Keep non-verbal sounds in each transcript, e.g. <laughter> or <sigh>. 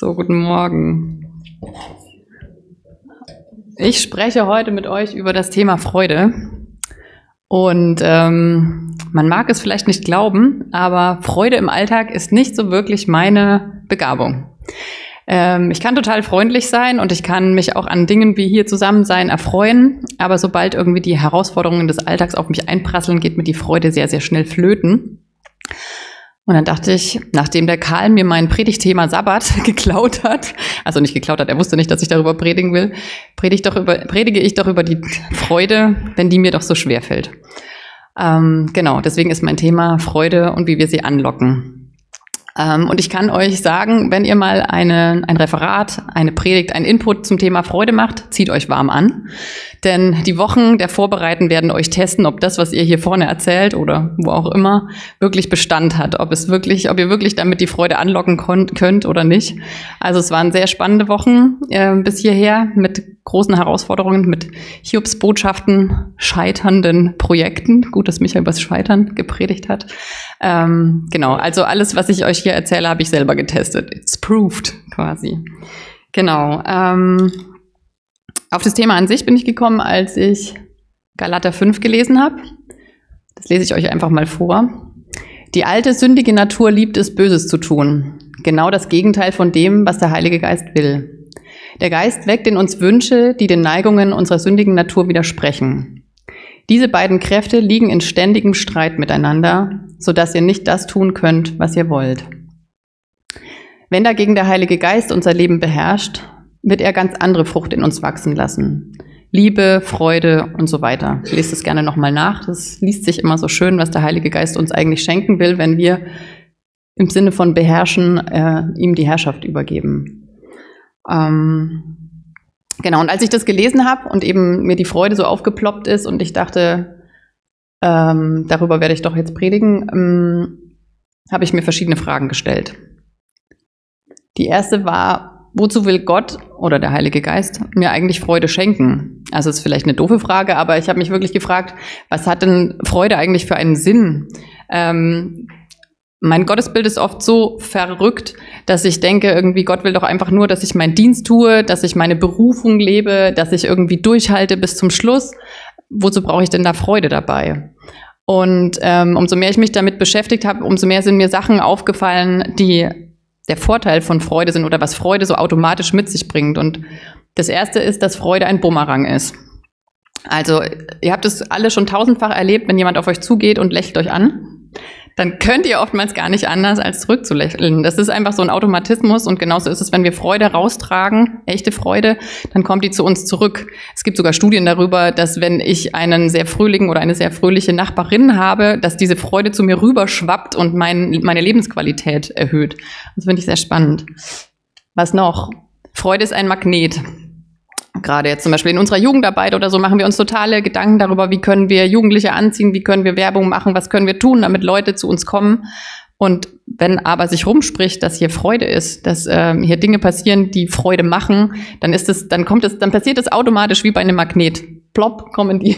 So, guten Morgen. Ich spreche heute mit euch über das Thema Freude. Und ähm, man mag es vielleicht nicht glauben, aber Freude im Alltag ist nicht so wirklich meine Begabung. Ähm, ich kann total freundlich sein und ich kann mich auch an Dingen wie hier zusammen sein erfreuen, aber sobald irgendwie die Herausforderungen des Alltags auf mich einprasseln, geht mir die Freude sehr, sehr schnell flöten. Und dann dachte ich, nachdem der Karl mir mein Predigtthema Sabbat <laughs> geklaut hat, also nicht geklaut hat, er wusste nicht, dass ich darüber predigen will, predige, doch über, predige ich doch über die Freude, wenn die mir doch so schwer fällt. Ähm, genau, deswegen ist mein Thema Freude und wie wir sie anlocken. Ähm, und ich kann euch sagen, wenn ihr mal eine, ein Referat, eine Predigt, ein Input zum Thema Freude macht, zieht euch warm an. Denn die Wochen der Vorbereiten werden euch testen, ob das, was ihr hier vorne erzählt oder wo auch immer, wirklich Bestand hat. Ob es wirklich, ob ihr wirklich damit die Freude anlocken könnt oder nicht. Also es waren sehr spannende Wochen äh, bis hierher mit großen Herausforderungen, mit Hiobs Botschaften, scheiternden Projekten. Gut, dass Michael über das Scheitern gepredigt hat. Ähm, genau, also alles, was ich euch hier erzähle, habe ich selber getestet. It's proved quasi. Genau. Ähm, auf das Thema an sich bin ich gekommen, als ich Galater 5 gelesen habe. Das lese ich euch einfach mal vor. Die alte sündige Natur liebt es, Böses zu tun. Genau das Gegenteil von dem, was der Heilige Geist will. Der Geist weckt in uns Wünsche, die den Neigungen unserer sündigen Natur widersprechen. Diese beiden Kräfte liegen in ständigem Streit miteinander, so dass ihr nicht das tun könnt, was ihr wollt. Wenn dagegen der Heilige Geist unser Leben beherrscht, wird er ganz andere Frucht in uns wachsen lassen. Liebe, Freude und so weiter. Lese das gerne nochmal nach. Das liest sich immer so schön, was der Heilige Geist uns eigentlich schenken will, wenn wir im Sinne von beherrschen, äh, ihm die Herrschaft übergeben. Ähm, genau, und als ich das gelesen habe und eben mir die Freude so aufgeploppt ist und ich dachte, ähm, darüber werde ich doch jetzt predigen, ähm, habe ich mir verschiedene Fragen gestellt. Die erste war, wozu will Gott oder der Heilige Geist mir eigentlich Freude schenken? Also ist vielleicht eine doofe Frage, aber ich habe mich wirklich gefragt, was hat denn Freude eigentlich für einen Sinn? Ähm, mein Gottesbild ist oft so verrückt, dass ich denke, irgendwie Gott will doch einfach nur, dass ich meinen Dienst tue, dass ich meine Berufung lebe, dass ich irgendwie durchhalte bis zum Schluss. Wozu brauche ich denn da Freude dabei? Und ähm, umso mehr ich mich damit beschäftigt habe, umso mehr sind mir Sachen aufgefallen, die der Vorteil von Freude sind oder was Freude so automatisch mit sich bringt. Und das erste ist, dass Freude ein Bumerang ist. Also, ihr habt es alle schon tausendfach erlebt, wenn jemand auf euch zugeht und lächelt euch an dann könnt ihr oftmals gar nicht anders als zurückzulächeln. Das ist einfach so ein Automatismus und genauso ist es, wenn wir Freude raustragen, echte Freude, dann kommt die zu uns zurück. Es gibt sogar Studien darüber, dass wenn ich einen sehr fröhlichen oder eine sehr fröhliche Nachbarin habe, dass diese Freude zu mir rüberschwappt und mein, meine Lebensqualität erhöht. Das finde ich sehr spannend. Was noch? Freude ist ein Magnet. Gerade jetzt zum Beispiel in unserer Jugendarbeit oder so machen wir uns totale Gedanken darüber, wie können wir Jugendliche anziehen, wie können wir Werbung machen, was können wir tun, damit Leute zu uns kommen. Und wenn aber sich rumspricht, dass hier Freude ist, dass ähm, hier Dinge passieren, die Freude machen, dann ist es, dann kommt es, dann passiert es automatisch wie bei einem Magnet. Plopp kommen die,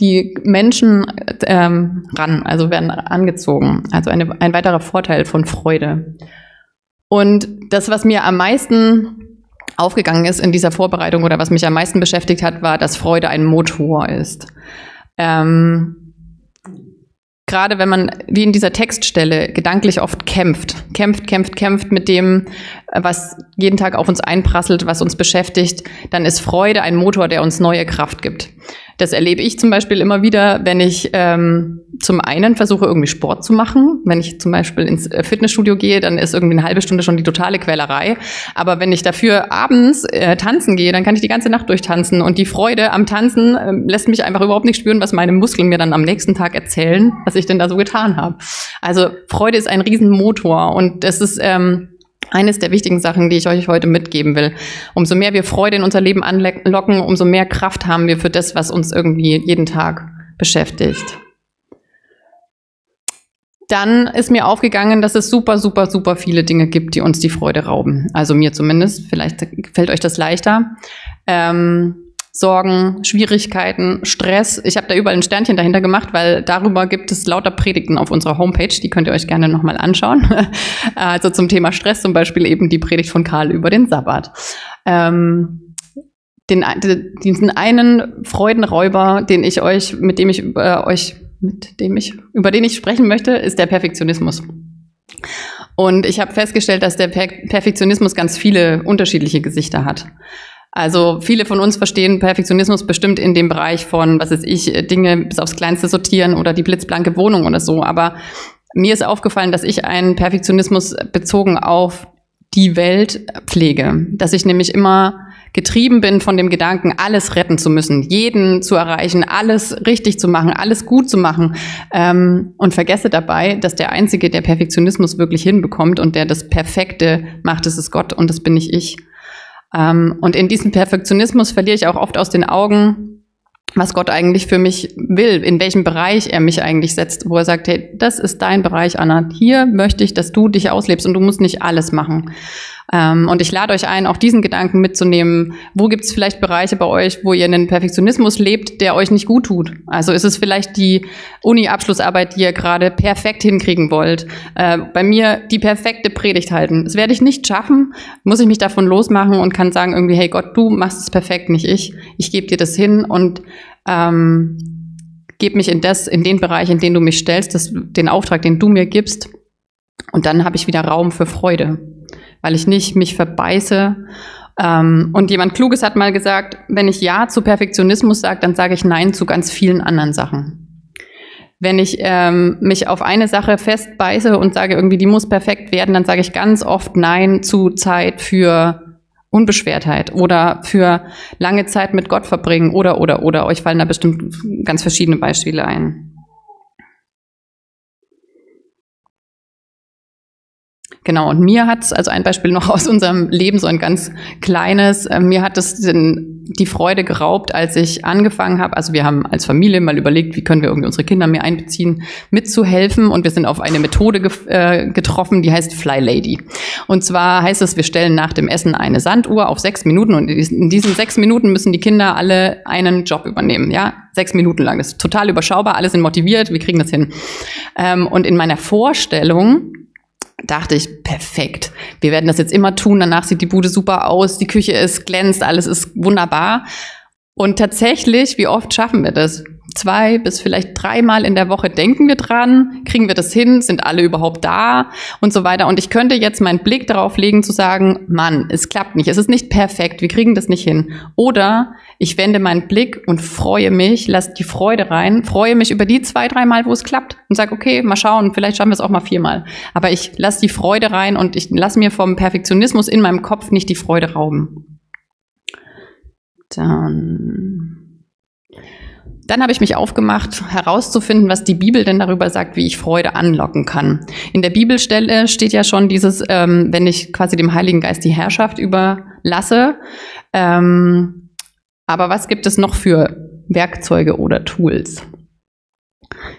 die Menschen ähm, ran, also werden angezogen. Also eine, ein weiterer Vorteil von Freude. Und das, was mir am meisten aufgegangen ist in dieser Vorbereitung oder was mich am meisten beschäftigt hat, war, dass Freude ein Motor ist. Ähm, gerade wenn man, wie in dieser Textstelle, gedanklich oft kämpft, kämpft, kämpft, kämpft mit dem, was jeden Tag auf uns einprasselt, was uns beschäftigt, dann ist Freude ein Motor, der uns neue Kraft gibt. Das erlebe ich zum Beispiel immer wieder, wenn ich ähm, zum einen versuche, irgendwie Sport zu machen. Wenn ich zum Beispiel ins äh, Fitnessstudio gehe, dann ist irgendwie eine halbe Stunde schon die totale Quälerei. Aber wenn ich dafür abends äh, tanzen gehe, dann kann ich die ganze Nacht durchtanzen. Und die Freude am Tanzen äh, lässt mich einfach überhaupt nicht spüren, was meine Muskeln mir dann am nächsten Tag erzählen, was ich denn da so getan habe. Also Freude ist ein Riesenmotor und das ist ähm, eines der wichtigen Sachen, die ich euch heute mitgeben will. Umso mehr wir Freude in unser Leben anlocken, umso mehr Kraft haben wir für das, was uns irgendwie jeden Tag beschäftigt. Dann ist mir aufgegangen, dass es super, super, super viele Dinge gibt, die uns die Freude rauben. Also mir zumindest. Vielleicht fällt euch das leichter. Ähm, Sorgen, Schwierigkeiten, Stress. Ich habe da überall ein Sternchen dahinter gemacht, weil darüber gibt es lauter Predigten auf unserer Homepage. Die könnt ihr euch gerne nochmal anschauen. <laughs> also zum Thema Stress zum Beispiel eben die Predigt von Karl über den Sabbat. Ähm, den, diesen einen Freudenräuber, den ich euch, mit dem ich äh, euch, mit dem ich, über den ich sprechen möchte, ist der Perfektionismus. Und ich habe festgestellt, dass der per Perfektionismus ganz viele unterschiedliche Gesichter hat. Also viele von uns verstehen Perfektionismus bestimmt in dem Bereich von, was weiß ich, Dinge bis aufs Kleinste sortieren oder die blitzblanke Wohnung oder so. Aber mir ist aufgefallen, dass ich einen Perfektionismus bezogen auf die Welt pflege. Dass ich nämlich immer getrieben bin von dem Gedanken, alles retten zu müssen, jeden zu erreichen, alles richtig zu machen, alles gut zu machen ähm, und vergesse dabei, dass der Einzige, der Perfektionismus wirklich hinbekommt und der das Perfekte macht, das ist Gott und das bin nicht ich. Ähm, und in diesem Perfektionismus verliere ich auch oft aus den Augen, was Gott eigentlich für mich will, in welchem Bereich er mich eigentlich setzt, wo er sagt, hey, das ist dein Bereich, Anna. Hier möchte ich, dass du dich auslebst und du musst nicht alles machen. Ähm, und ich lade euch ein, auch diesen Gedanken mitzunehmen. Wo gibt es vielleicht Bereiche bei euch, wo ihr einen Perfektionismus lebt, der euch nicht gut tut? Also ist es vielleicht die Uni-Abschlussarbeit, die ihr gerade perfekt hinkriegen wollt? Äh, bei mir die perfekte Predigt halten. Das werde ich nicht schaffen, muss ich mich davon losmachen und kann sagen irgendwie, hey Gott, du machst es perfekt, nicht ich. Ich gebe dir das hin und ähm, gebe mich in das, in den Bereich, in den du mich stellst, das, den Auftrag, den du mir gibst. Und dann habe ich wieder Raum für Freude weil ich nicht mich verbeiße. Ähm, und jemand Kluges hat mal gesagt, wenn ich Ja zu Perfektionismus sage, dann sage ich Nein zu ganz vielen anderen Sachen. Wenn ich ähm, mich auf eine Sache festbeiße und sage, irgendwie, die muss perfekt werden, dann sage ich ganz oft Nein zu Zeit für Unbeschwertheit oder für lange Zeit mit Gott verbringen oder, oder, oder. Euch fallen da bestimmt ganz verschiedene Beispiele ein. Genau, und mir hat es, also ein Beispiel noch aus unserem Leben, so ein ganz kleines, äh, mir hat es die Freude geraubt, als ich angefangen habe. Also wir haben als Familie mal überlegt, wie können wir irgendwie unsere Kinder mehr einbeziehen, mitzuhelfen. Und wir sind auf eine Methode ge äh, getroffen, die heißt Fly Lady. Und zwar heißt es, wir stellen nach dem Essen eine Sanduhr auf sechs Minuten und in diesen sechs Minuten müssen die Kinder alle einen Job übernehmen. Ja, sechs Minuten lang. Das ist total überschaubar, alle sind motiviert, wir kriegen das hin. Ähm, und in meiner Vorstellung dachte ich, perfekt. Wir werden das jetzt immer tun. Danach sieht die Bude super aus, die Küche ist glänzt, alles ist wunderbar. Und tatsächlich, wie oft schaffen wir das? Zwei bis vielleicht dreimal in der Woche denken wir dran, kriegen wir das hin, sind alle überhaupt da und so weiter. Und ich könnte jetzt meinen Blick darauf legen zu sagen, Mann, es klappt nicht, es ist nicht perfekt, wir kriegen das nicht hin. Oder ich wende meinen Blick und freue mich, lasse die Freude rein, freue mich über die zwei, dreimal, wo es klappt und sage, okay, mal schauen, vielleicht schaffen wir es auch mal viermal. Aber ich lasse die Freude rein und ich lasse mir vom Perfektionismus in meinem Kopf nicht die Freude rauben. Dann. Dann habe ich mich aufgemacht, herauszufinden, was die Bibel denn darüber sagt, wie ich Freude anlocken kann. In der Bibelstelle steht ja schon dieses, ähm, wenn ich quasi dem Heiligen Geist die Herrschaft überlasse. Ähm, aber was gibt es noch für Werkzeuge oder Tools?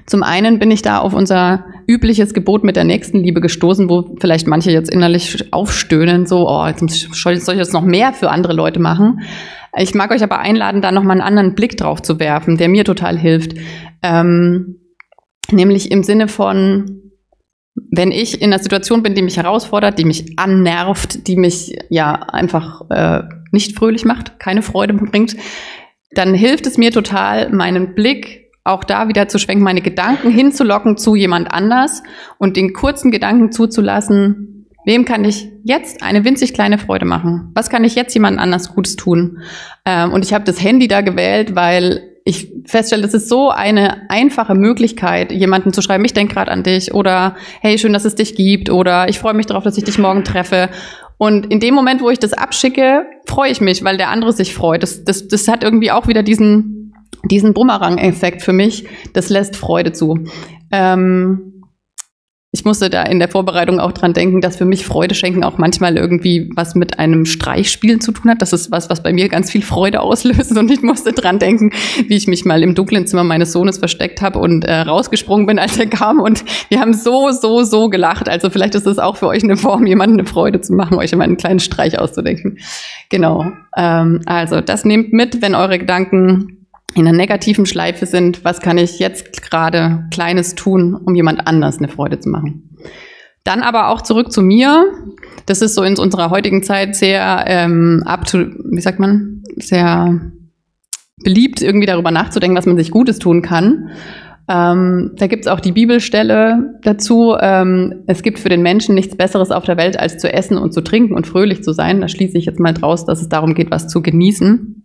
Zum einen bin ich da auf unser übliches Gebot mit der Nächstenliebe gestoßen, wo vielleicht manche jetzt innerlich aufstöhnen, so, oh, jetzt soll ich jetzt noch mehr für andere Leute machen. Ich mag euch aber einladen, da nochmal einen anderen Blick drauf zu werfen, der mir total hilft. Ähm, nämlich im Sinne von, wenn ich in einer Situation bin, die mich herausfordert, die mich annervt, die mich ja einfach äh, nicht fröhlich macht, keine Freude bringt, dann hilft es mir total, meinen Blick auch da wieder zu schwenken, meine Gedanken hinzulocken zu jemand anders und den kurzen Gedanken zuzulassen, Wem kann ich jetzt eine winzig kleine Freude machen? Was kann ich jetzt jemand anders Gutes tun? Ähm, und ich habe das Handy da gewählt, weil ich feststelle, das ist so eine einfache Möglichkeit, jemanden zu schreiben, ich denke gerade an dich oder hey, schön, dass es dich gibt oder ich freue mich darauf, dass ich dich morgen treffe. Und in dem Moment, wo ich das abschicke, freue ich mich, weil der andere sich freut. Das, das, das hat irgendwie auch wieder diesen, diesen Bumerang-Effekt für mich. Das lässt Freude zu. Ähm, ich musste da in der Vorbereitung auch dran denken, dass für mich Freude schenken auch manchmal irgendwie was mit einem Streichspielen zu tun hat. Das ist was, was bei mir ganz viel Freude auslöst. Und ich musste dran denken, wie ich mich mal im dunklen Zimmer meines Sohnes versteckt habe und äh, rausgesprungen bin, als er kam. Und wir haben so, so, so gelacht. Also vielleicht ist es auch für euch eine Form, jemandem eine Freude zu machen, euch immer einen kleinen Streich auszudenken. Genau. Ähm, also das nehmt mit, wenn eure Gedanken in einer negativen Schleife sind, was kann ich jetzt gerade Kleines tun, um jemand anders eine Freude zu machen. Dann aber auch zurück zu mir. Das ist so in unserer heutigen Zeit sehr ähm, up to, wie sagt man, sehr beliebt, irgendwie darüber nachzudenken, was man sich Gutes tun kann. Ähm, da gibt es auch die Bibelstelle dazu. Ähm, es gibt für den Menschen nichts Besseres auf der Welt, als zu essen und zu trinken und fröhlich zu sein. Da schließe ich jetzt mal draus, dass es darum geht, was zu genießen.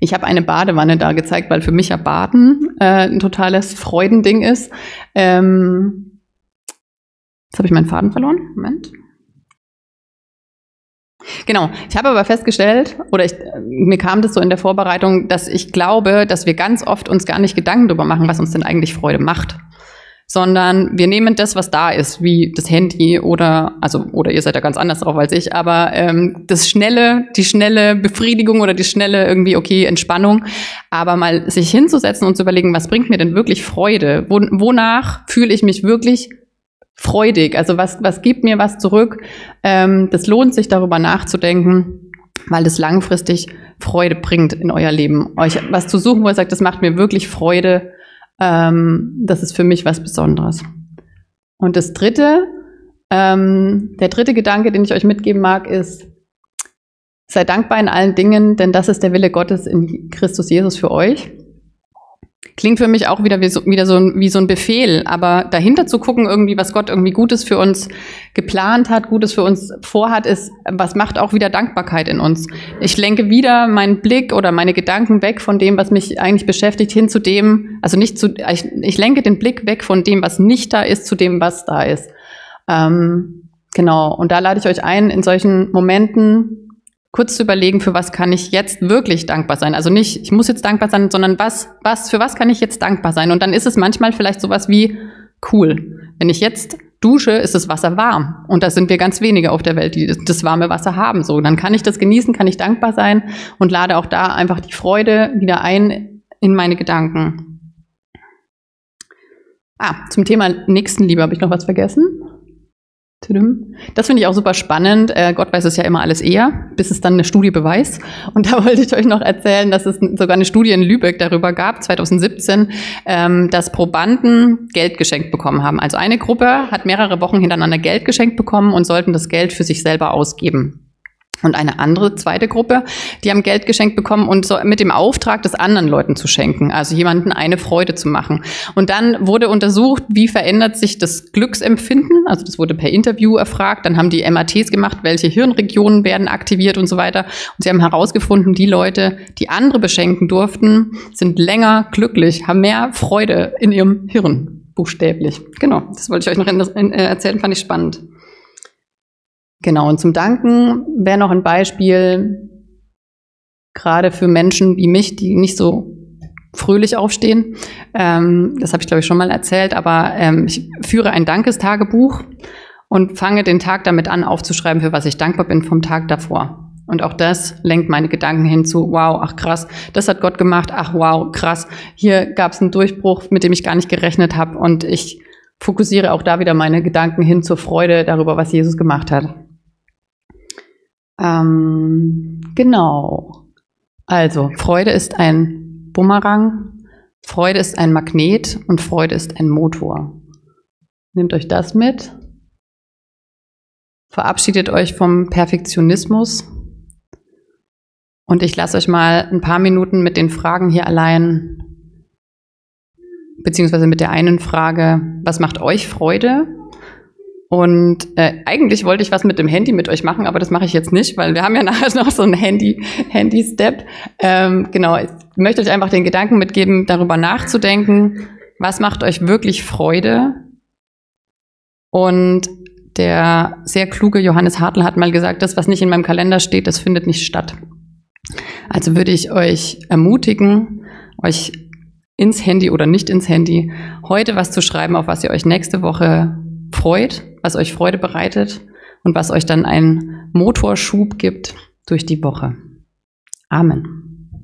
Ich habe eine Badewanne da gezeigt, weil für mich ja Baden äh, ein totales Freudending ist. Ähm, jetzt habe ich meinen Faden verloren. Moment. Genau. Ich habe aber festgestellt, oder ich, mir kam das so in der Vorbereitung, dass ich glaube, dass wir ganz oft uns gar nicht Gedanken darüber machen, was uns denn eigentlich Freude macht sondern wir nehmen das, was da ist, wie das Handy oder, also, oder ihr seid da ganz anders drauf als ich, aber ähm, das schnelle, die schnelle Befriedigung oder die schnelle irgendwie, okay, Entspannung, aber mal sich hinzusetzen und zu überlegen, was bringt mir denn wirklich Freude? Wo, wonach fühle ich mich wirklich freudig? Also was, was gibt mir was zurück? Ähm, das lohnt sich, darüber nachzudenken, weil das langfristig Freude bringt in euer Leben. Euch was zu suchen, wo ihr sagt, das macht mir wirklich Freude, ähm, das ist für mich was Besonderes. Und das dritte, ähm, der dritte Gedanke, den ich euch mitgeben mag, ist, sei dankbar in allen Dingen, denn das ist der Wille Gottes in Christus Jesus für euch. Klingt für mich auch wieder wie so, wieder so ein, wie so ein Befehl, aber dahinter zu gucken, irgendwie, was Gott irgendwie Gutes für uns geplant hat, Gutes für uns vorhat, ist, was macht auch wieder Dankbarkeit in uns. Ich lenke wieder meinen Blick oder meine Gedanken weg von dem, was mich eigentlich beschäftigt, hin zu dem, also nicht zu, ich, ich lenke den Blick weg von dem, was nicht da ist, zu dem, was da ist. Ähm, genau. Und da lade ich euch ein, in solchen Momenten kurz zu überlegen, für was kann ich jetzt wirklich dankbar sein. Also nicht, ich muss jetzt dankbar sein, sondern was, was, für was kann ich jetzt dankbar sein? Und dann ist es manchmal vielleicht sowas wie, cool, wenn ich jetzt dusche, ist das Wasser warm. Und da sind wir ganz wenige auf der Welt, die das warme Wasser haben. So, dann kann ich das genießen, kann ich dankbar sein und lade auch da einfach die Freude wieder ein in meine Gedanken. Ah, zum Thema Nächstenliebe habe ich noch was vergessen. Das finde ich auch super spannend. Äh, Gott weiß es ja immer alles eher, bis es dann eine Studie beweist. <laughs> Und da wollte ich euch noch erzählen, dass es sogar eine Studie in Lübeck darüber gab, 2017, ähm, dass Probanden Geld geschenkt bekommen haben. Also eine Gruppe hat mehrere Wochen hintereinander Geld geschenkt bekommen und sollten das Geld für sich selber ausgeben. Und eine andere zweite Gruppe, die haben Geld geschenkt bekommen und so mit dem Auftrag, das anderen Leuten zu schenken, also jemanden eine Freude zu machen. Und dann wurde untersucht, wie verändert sich das Glücksempfinden. Also das wurde per Interview erfragt. Dann haben die MATs gemacht, welche Hirnregionen werden aktiviert und so weiter. Und sie haben herausgefunden, die Leute, die andere beschenken durften, sind länger glücklich, haben mehr Freude in ihrem Hirn, buchstäblich. Genau, das wollte ich euch noch äh, erzählen, fand ich spannend. Genau, und zum Danken wäre noch ein Beispiel, gerade für Menschen wie mich, die nicht so fröhlich aufstehen. Ähm, das habe ich, glaube ich, schon mal erzählt, aber ähm, ich führe ein Dankestagebuch und fange den Tag damit an, aufzuschreiben, für was ich dankbar bin vom Tag davor. Und auch das lenkt meine Gedanken hin zu, wow, ach krass, das hat Gott gemacht, ach wow, krass, hier gab es einen Durchbruch, mit dem ich gar nicht gerechnet habe. Und ich fokussiere auch da wieder meine Gedanken hin zur Freude darüber, was Jesus gemacht hat. Ähm, genau. Also, Freude ist ein Bumerang, Freude ist ein Magnet und Freude ist ein Motor. Nehmt euch das mit. Verabschiedet euch vom Perfektionismus. Und ich lasse euch mal ein paar Minuten mit den Fragen hier allein, beziehungsweise mit der einen Frage, was macht euch Freude? Und äh, eigentlich wollte ich was mit dem Handy mit euch machen, aber das mache ich jetzt nicht, weil wir haben ja <laughs> nachher noch so ein Handy, Handy-Step. Ähm, genau, ich möchte euch einfach den Gedanken mitgeben, darüber nachzudenken, was macht euch wirklich Freude? Und der sehr kluge Johannes Hartl hat mal gesagt, das, was nicht in meinem Kalender steht, das findet nicht statt. Also würde ich euch ermutigen, euch ins Handy oder nicht ins Handy heute was zu schreiben, auf was ihr euch nächste Woche freut, was euch Freude bereitet und was euch dann einen Motorschub gibt durch die Woche. Amen.